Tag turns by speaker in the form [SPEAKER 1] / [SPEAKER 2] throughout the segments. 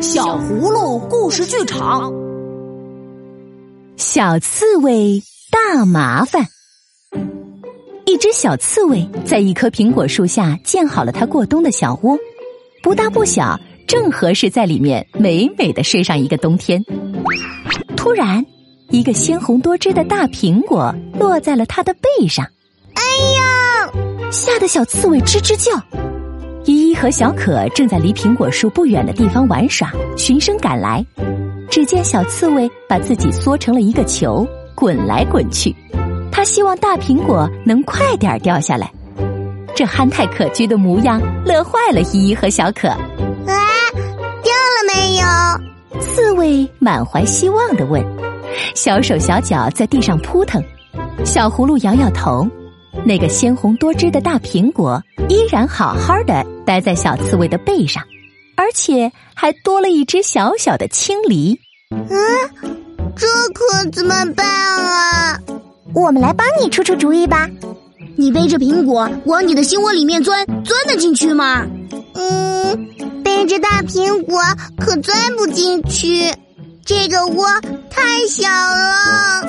[SPEAKER 1] 小葫芦故事剧场，
[SPEAKER 2] 小刺猬大麻烦。一只小刺猬在一棵苹果树下建好了它过冬的小窝，不大不小，正合适在里面美美的睡上一个冬天。突然，一个鲜红多汁的大苹果落在了它的背上，
[SPEAKER 3] 哎呀！
[SPEAKER 2] 吓得小刺猬吱吱叫。和小可正在离苹果树不远的地方玩耍，循声赶来。只见小刺猬把自己缩成了一个球，滚来滚去。他希望大苹果能快点掉下来。这憨态可掬的模样，乐坏了依依和小可。啊，
[SPEAKER 3] 掉了没有？
[SPEAKER 2] 刺猬满怀希望的问。小手小脚在地上扑腾。小葫芦摇摇头。那个鲜红多汁的大苹果依然好好的待在小刺猬的背上，而且还多了一只小小的青梨。
[SPEAKER 3] 嗯，这可怎么办啊？
[SPEAKER 4] 我们来帮你出出主意吧。
[SPEAKER 1] 你背着苹果往你的心窝里面钻，钻得进去吗？
[SPEAKER 3] 嗯，背着大苹果可钻不进去，这个窝太小了。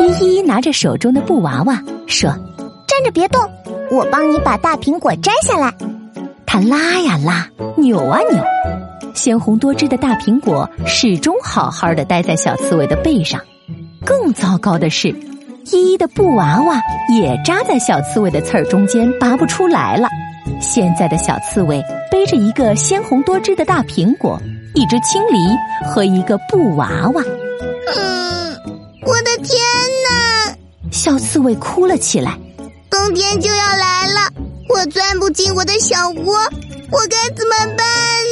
[SPEAKER 2] 依依拿着手中的布娃娃说。
[SPEAKER 4] 站着别动，我帮你把大苹果摘下来。
[SPEAKER 2] 他拉呀拉，扭啊扭，鲜红多汁的大苹果始终好好的待在小刺猬的背上。更糟糕的是，依依的布娃娃也扎在小刺猬的刺儿中间，拔不出来了。现在的小刺猬背着一个鲜红多汁的大苹果，一只青梨和一个布娃娃。
[SPEAKER 3] 嗯，我的天哪！
[SPEAKER 2] 小刺猬哭了起来。
[SPEAKER 3] 冬天就要来了，我钻不进我的小窝，我该怎么办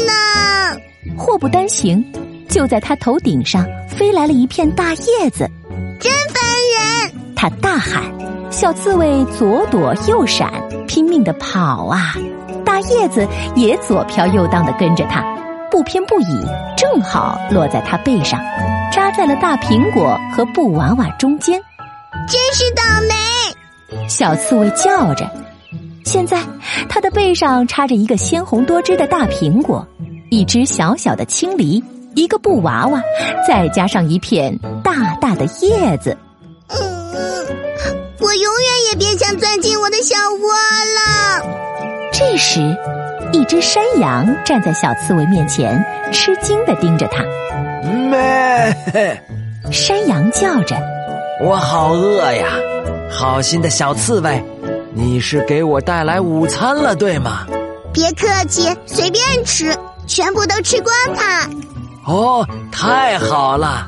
[SPEAKER 3] 呢？
[SPEAKER 2] 祸不单行，就在他头顶上飞来了一片大叶子，
[SPEAKER 3] 真烦人！
[SPEAKER 2] 他大喊，小刺猬左躲右闪，拼命的跑啊，大叶子也左飘右荡的跟着他，不偏不倚，正好落在他背上，扎在了大苹果和布娃娃中间，
[SPEAKER 3] 真是倒霉。
[SPEAKER 2] 小刺猬叫着，现在它的背上插着一个鲜红多汁的大苹果，一只小小的青梨，一个布娃娃，再加上一片大大的叶子。
[SPEAKER 3] 嗯，我永远也别想钻进我的小窝了。
[SPEAKER 2] 这时，一只山羊站在小刺猬面前，吃惊的盯着它。
[SPEAKER 5] 咩！
[SPEAKER 2] 山羊叫着：“
[SPEAKER 5] 我好饿呀！”好心的小刺猬，你是给我带来午餐了，对吗？
[SPEAKER 3] 别客气，随便吃，全部都吃光它。
[SPEAKER 5] 哦，太好了！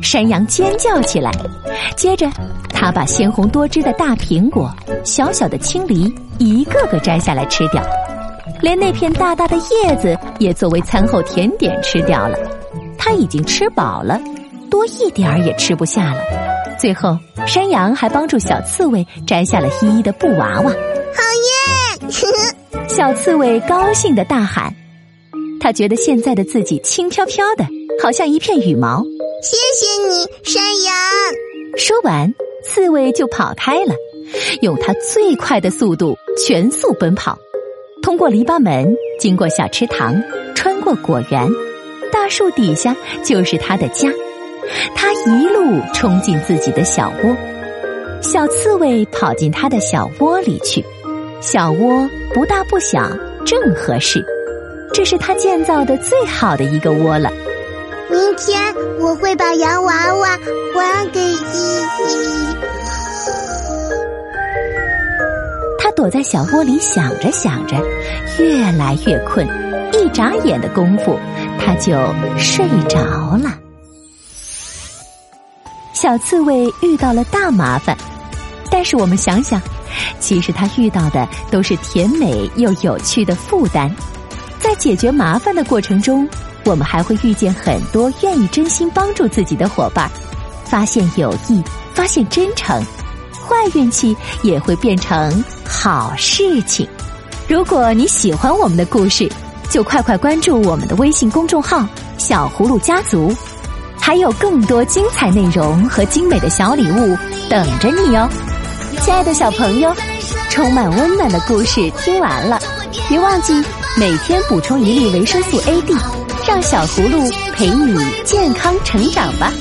[SPEAKER 2] 山羊尖叫起来，接着他把鲜红多汁的大苹果、小小的青梨一个个摘下来吃掉，连那片大大的叶子也作为餐后甜点吃掉了。他已经吃饱了，多一点儿也吃不下了。最后，山羊还帮助小刺猬摘下了依依的布娃娃。
[SPEAKER 3] 好耶！
[SPEAKER 2] 小刺猬高兴的大喊，他觉得现在的自己轻飘飘的，好像一片羽毛。
[SPEAKER 3] 谢谢你，山羊。
[SPEAKER 2] 说完，刺猬就跑开了，用它最快的速度全速奔跑，通过篱笆门，经过小池塘，穿过果园，大树底下就是它的家。他一路冲进自己的小窝，小刺猬跑进他的小窝里去。小窝不大不小，正合适。这是他建造的最好的一个窝了。
[SPEAKER 3] 明天我会把洋娃娃还给依依。
[SPEAKER 2] 他躲在小窝里想着想着，越来越困，一眨眼的功夫，他就睡着了。小刺猬遇到了大麻烦，但是我们想想，其实他遇到的都是甜美又有趣的负担。在解决麻烦的过程中，我们还会遇见很多愿意真心帮助自己的伙伴，发现友谊，发现真诚，坏运气也会变成好事情。如果你喜欢我们的故事，就快快关注我们的微信公众号“小葫芦家族”。还有更多精彩内容和精美的小礼物等着你哦，亲爱的小朋友，充满温暖的故事听完了，别忘记每天补充一粒维生素 A D，让小葫芦陪你健康成长吧。